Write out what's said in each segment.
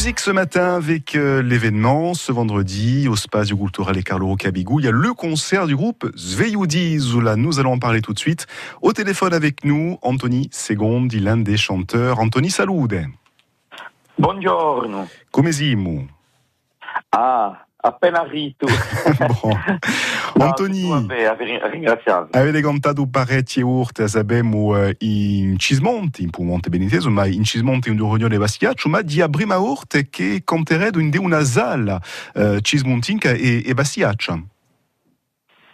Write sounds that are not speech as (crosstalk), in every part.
Musique ce matin avec euh, l'événement ce vendredi au Spazio Culturale Carlo Roccabigou. Il y a le concert du groupe Sveioudi Zula. Nous allons en parler tout de suite. Au téléphone avec nous, Anthony Segondi, l'un des chanteurs. Anthony, salute. Buongiorno. Come siamo? Ah, appena rito. (laughs) bon. No, ringraziarvi. avete cantato parecchie urte, sappiamo, eh, in Cismonti, in Piemonte Beniteso, ma in Cismonti in Durignone Bastiaccio, ma di prima urte che canteredo in de una sala eh, cismontinca e, e Bastiaccia.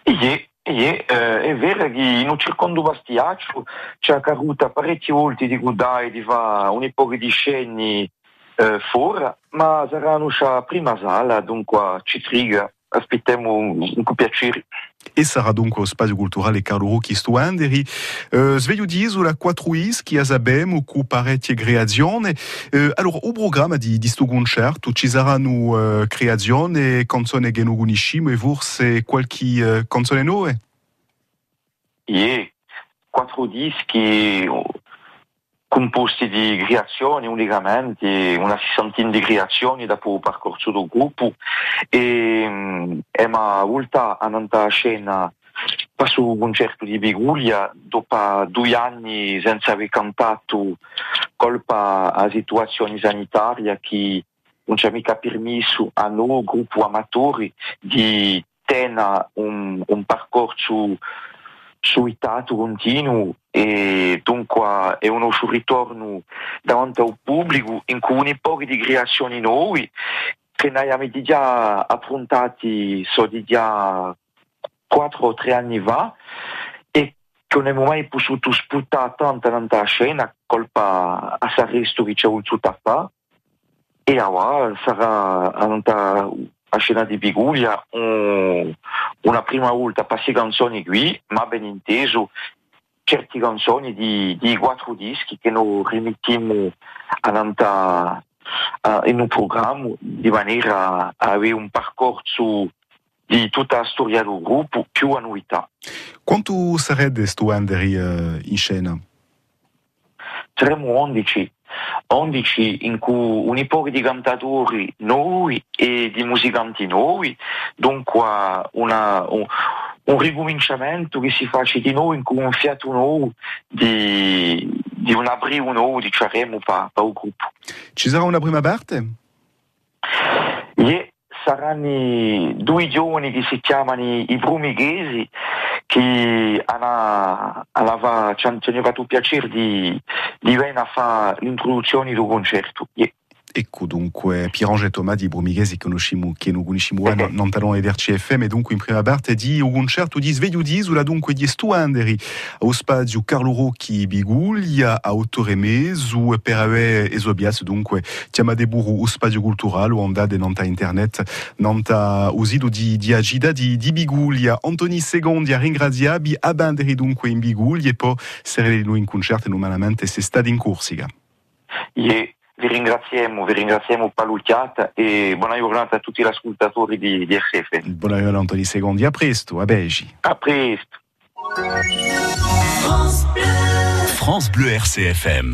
Ie, ie, eh, è vero che in un circondo bastiaccio c'è caruta parecchi volti di gudai di va un po' di sceni eh, fuori, ma saranno la prima sala, dunque ci triga. Aspettiamo un piacere. E sarà dunque lo spazio culturale Carlo Rocchi Stuanderi. Uh, sveglio di Isola Quattruis, che abbiamo con parecchie creazioni. Uh, allora, il programma di, di sto concerto ci saranno uh, creazioni, canzoni che non conosciamo e forse qualche uh, canzone nuova? Ie, quattro dischi oh, composti di creazioni unicamente, una sessantina di creazioni dopo il percorso del gruppo. E, mm, e ma volta andata a scena passo un concerto di Biguglia dopo due anni senza aver cantato colpa a situazione sanitaria che non ci ha mica permesso a noi, gruppo amatori, di tenere un, un percorso suitato continuo e dunque è uno ritorno davanti al pubblico in cui un po' di creazioni nuove che noi abbiamo già affrontati so di già 4 o 3 anni fa e che non abbiamo mai potuto sputare tanto nella scena colpa a Saresto che c'è voluto fare e ora sarà andata a scena di Biguglia un, una prima volta passi canzoni qui, ma ben inteso certe canzoni di, di quattro dischi che noi rimettiamo a, in un programma di maniera a avere un percorso di tutta la storia del gruppo più a novità. Quanto sarebbe Stuanderi uh, in scena? Saremo 11 11 in cui un po' di cantatori nuovi e di musicanti nuovi, dunque una, un, un ricominciamento che si faccia di nuovo in cui un fiato nuovo di, di un abrigo nuovo diciamo per, per il gruppo. Ci sarà una prima parte? Yeah, saranno due giovani che si chiamano i Brumighesi che hanno, hanno, ci hanno fatto piacere di, di venire a fare l'introduzione del concerto. Ecco dunque Pierange Thomas di Brumighesi che conosciamo, che non conosciamo non, non talon RCFM e dunque in prima parte di un concerto di di dunque di allo spazio Carlo Rocchi Biguglia a Ottoreme su esobias dunque chiama de buru o spazio culturale o andate nanta internet nanta usido di, di agida di, di Biguglia Antoni Segondi a ringraziabi a banderi dunque in Biguglia e poi saremo noi in concerto numanamente se sta in Corsica. Yeah. Vi ringraziamo, vi ringraziamo Palucchiata e buona giornata a tutti gli ascoltatori di, di RCF. Buona giornata Antonio Secondi, a presto, a Belgi. A presto. France Bleu RCFM.